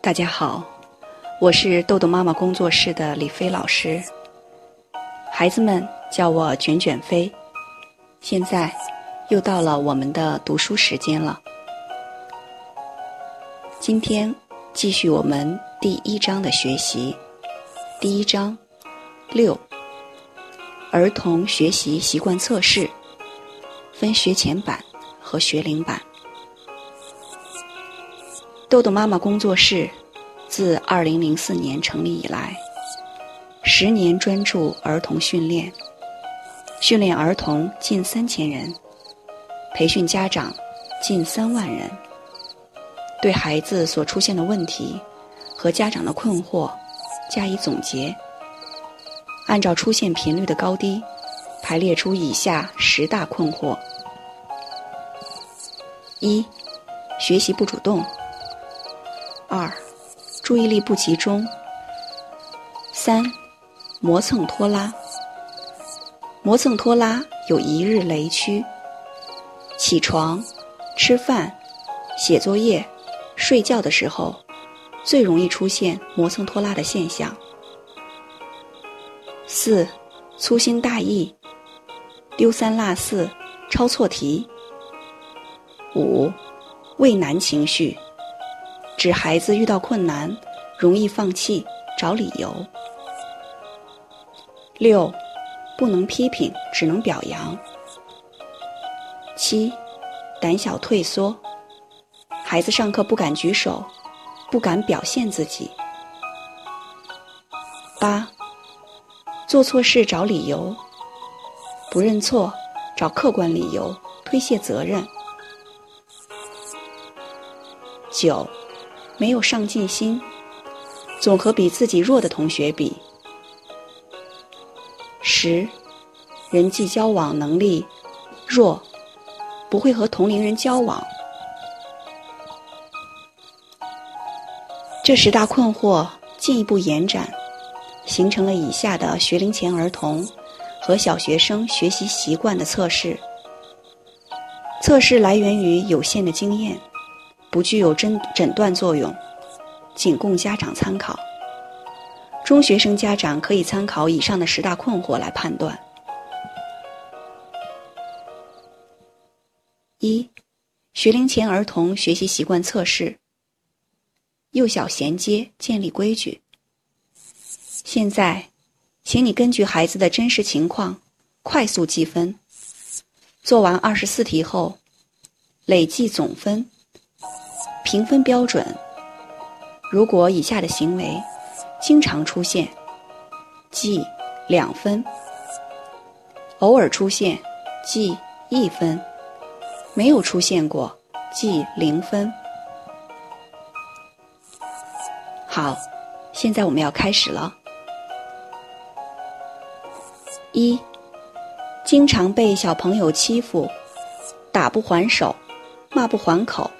大家好，我是豆豆妈妈工作室的李飞老师。孩子们叫我卷卷飞。现在又到了我们的读书时间了。今天继续我们第一章的学习。第一章六儿童学习习惯测试，分学前版和学龄版。豆豆妈妈工作室自二零零四年成立以来，十年专注儿童训练，训练儿童近三千人，培训家长近三万人，对孩子所出现的问题和家长的困惑加以总结，按照出现频率的高低排列出以下十大困惑：一、学习不主动。二，注意力不集中。三，磨蹭拖拉。磨蹭拖拉有一日雷区。起床、吃饭、写作业、睡觉的时候，最容易出现磨蹭拖拉的现象。四，粗心大意，丢三落四，抄错题。五，畏难情绪。指孩子遇到困难，容易放弃，找理由。六，不能批评，只能表扬。七，胆小退缩，孩子上课不敢举手，不敢表现自己。八，做错事找理由，不认错，找客观理由，推卸责任。九。没有上进心，总和比自己弱的同学比。十，人际交往能力弱，不会和同龄人交往。这十大困惑进一步延展，形成了以下的学龄前儿童和小学生学习习惯的测试。测试来源于有限的经验。不具有诊诊断作用，仅供家长参考。中学生家长可以参考以上的十大困惑来判断：一、学龄前儿童学习习惯测试，幼小衔接，建立规矩。现在，请你根据孩子的真实情况快速计分，做完二十四题后，累计总分。评分标准：如果以下的行为经常出现，记两分；偶尔出现，记一分；没有出现过，记零分。好，现在我们要开始了。一，经常被小朋友欺负，打不还手，骂不还口。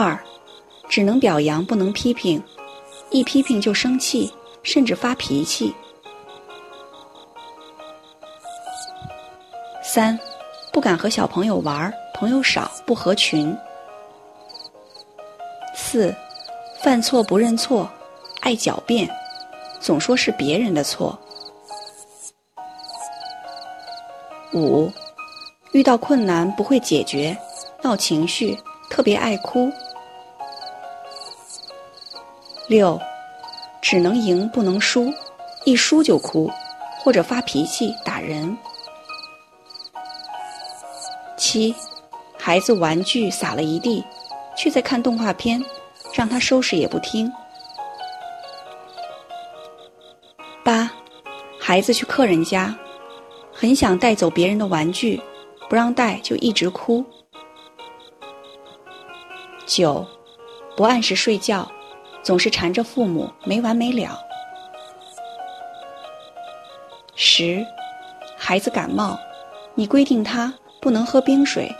二，只能表扬不能批评，一批评就生气，甚至发脾气。三，不敢和小朋友玩，朋友少，不合群。四，犯错不认错，爱狡辩，总说是别人的错。五，遇到困难不会解决，闹情绪。特别爱哭。六，只能赢不能输，一输就哭，或者发脾气打人。七，孩子玩具撒了一地，却在看动画片，让他收拾也不听。八，孩子去客人家，很想带走别人的玩具，不让带就一直哭。九，不按时睡觉，总是缠着父母没完没了。十，孩子感冒，你规定他不能喝冰水，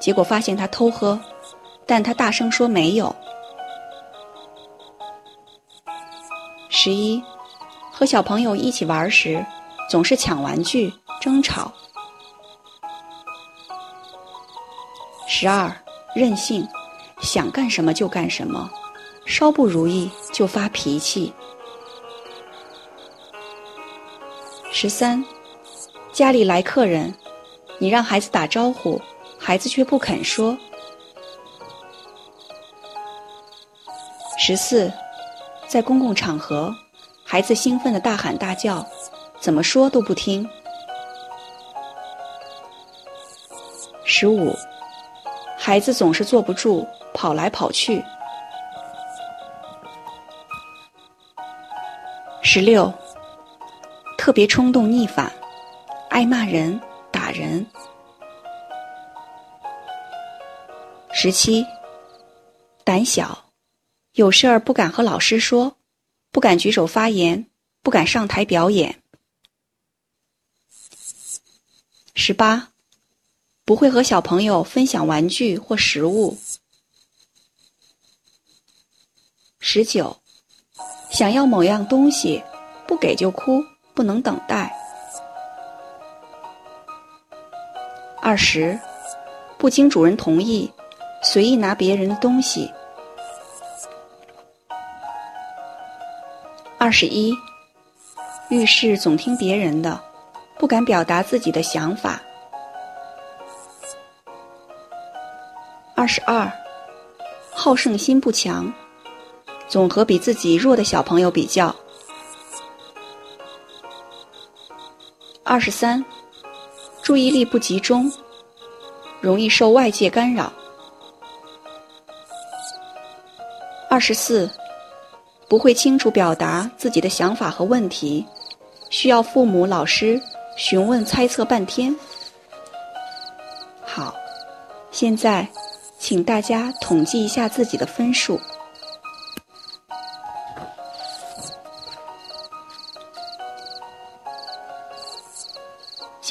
结果发现他偷喝，但他大声说没有。十一，和小朋友一起玩时，总是抢玩具争吵。十二，任性，想干什么就干什么，稍不如意就发脾气。十三，家里来客人，你让孩子打招呼，孩子却不肯说。十四，在公共场合，孩子兴奋的大喊大叫，怎么说都不听。十五。孩子总是坐不住，跑来跑去。十六，特别冲动逆反，爱骂人、打人。十七，胆小，有事儿不敢和老师说，不敢举手发言，不敢上台表演。十八。不会和小朋友分享玩具或食物。十九，想要某样东西，不给就哭，不能等待。二十，不经主人同意，随意拿别人的东西。二十一，遇事总听别人的，不敢表达自己的想法。二十二，好胜心不强，总和比自己弱的小朋友比较。二十三，注意力不集中，容易受外界干扰。二十四，不会清楚表达自己的想法和问题，需要父母、老师询问、猜测半天。好，现在。请大家统计一下自己的分数。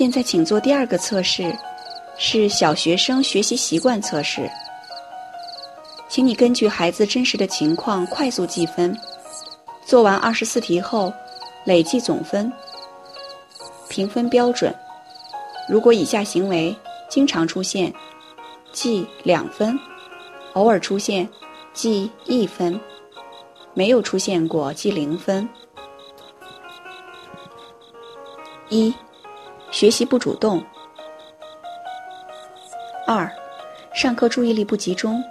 现在，请做第二个测试，是小学生学习习惯测试。请你根据孩子真实的情况快速计分，做完二十四题后，累计总分。评分标准：如果以下行为经常出现。记两分，偶尔出现，记一分，没有出现过记零分。一，学习不主动。二，上课注意力不集中，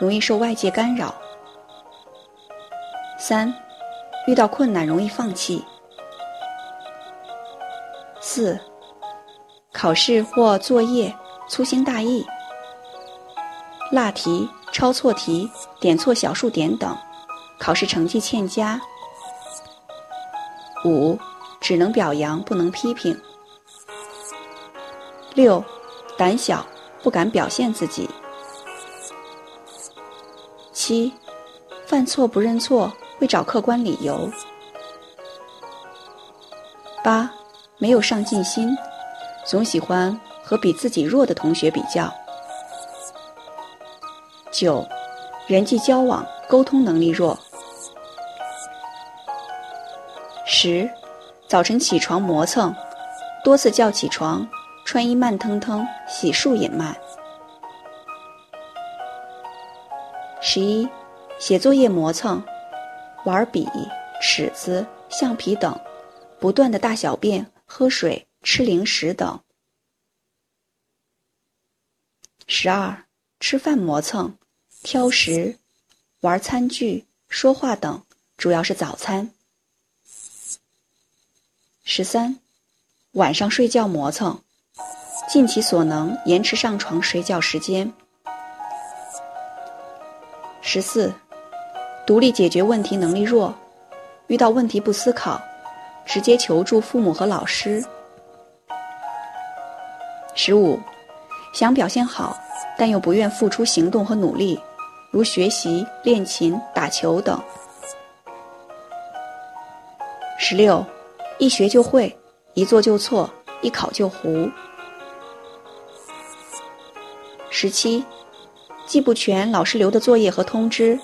容易受外界干扰。三，遇到困难容易放弃。四，考试或作业粗心大意。落题、抄错题、点错小数点等，考试成绩欠佳。五，只能表扬不能批评。六，胆小不敢表现自己。七，犯错不认错，会找客观理由。八，没有上进心，总喜欢和比自己弱的同学比较。九，人际交往沟通能力弱。十，早晨起床磨蹭，多次叫起床，穿衣慢腾腾，洗漱也慢。十一，写作业磨蹭，玩笔、尺子、橡皮等，不断的大小便、喝水、吃零食等。十二，吃饭磨蹭。挑食、玩餐具、说话等，主要是早餐。十三，晚上睡觉磨蹭，尽其所能延迟上床睡觉时间。十四，独立解决问题能力弱，遇到问题不思考，直接求助父母和老师。十五，想表现好，但又不愿付出行动和努力。如学习、练琴、打球等。十六，一学就会，一做就错，一考就糊。十七，记不全老师留的作业和通知。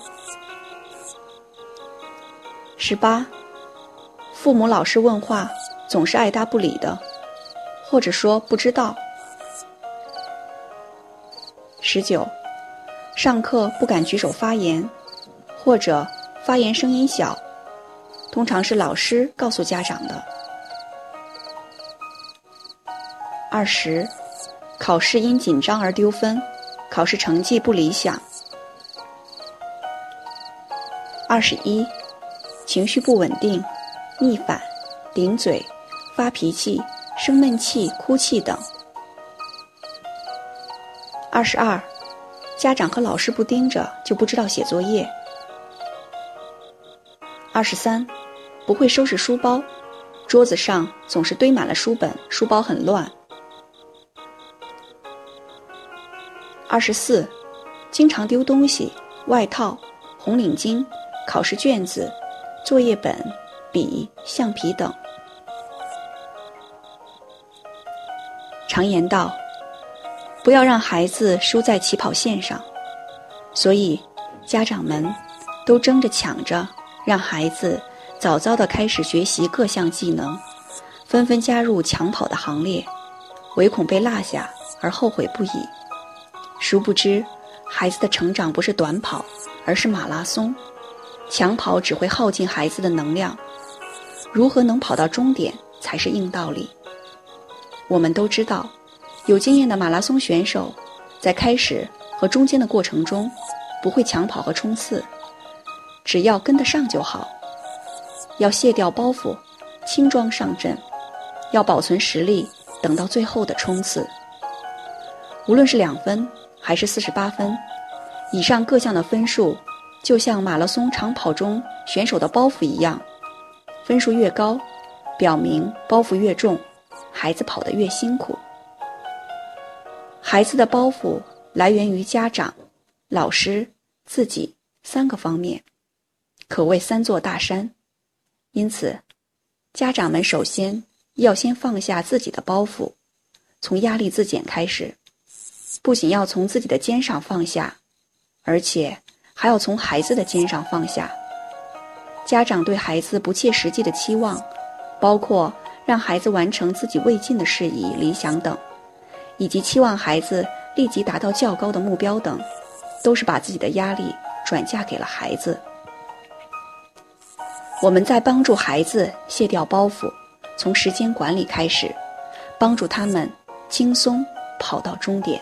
十八，父母、老师问话总是爱答不理的，或者说不知道。十九，上课不敢举手发言，或者发言声音小，通常是老师告诉家长的。二十，考试因紧张而丢分，考试成绩不理想。二十一，情绪不稳定，逆反，顶嘴，发脾气，生闷气，哭泣等。二十二，家长和老师不盯着就不知道写作业。二十三，不会收拾书包，桌子上总是堆满了书本，书包很乱。二十四，经常丢东西，外套、红领巾、考试卷子、作业本、笔、橡皮等。常言道，不要让孩子输在起跑线上，所以家长们都争着抢着让孩子早早的开始学习各项技能，纷纷加入抢跑的行列，唯恐被落下而后悔不已。殊不知，孩子的成长不是短跑，而是马拉松。抢跑只会耗尽孩子的能量，如何能跑到终点才是硬道理。我们都知道，有经验的马拉松选手，在开始和中间的过程中，不会抢跑和冲刺，只要跟得上就好。要卸掉包袱，轻装上阵，要保存实力，等到最后的冲刺。无论是两分。还是四十八分以上各项的分数，就像马拉松长跑中选手的包袱一样，分数越高，表明包袱越重，孩子跑得越辛苦。孩子的包袱来源于家长、老师、自己三个方面，可谓三座大山。因此，家长们首先要先放下自己的包袱，从压力自检开始。不仅要从自己的肩上放下，而且还要从孩子的肩上放下。家长对孩子不切实际的期望，包括让孩子完成自己未尽的事宜、理想等，以及期望孩子立即达到较高的目标等，都是把自己的压力转嫁给了孩子。我们在帮助孩子卸掉包袱，从时间管理开始，帮助他们轻松跑到终点。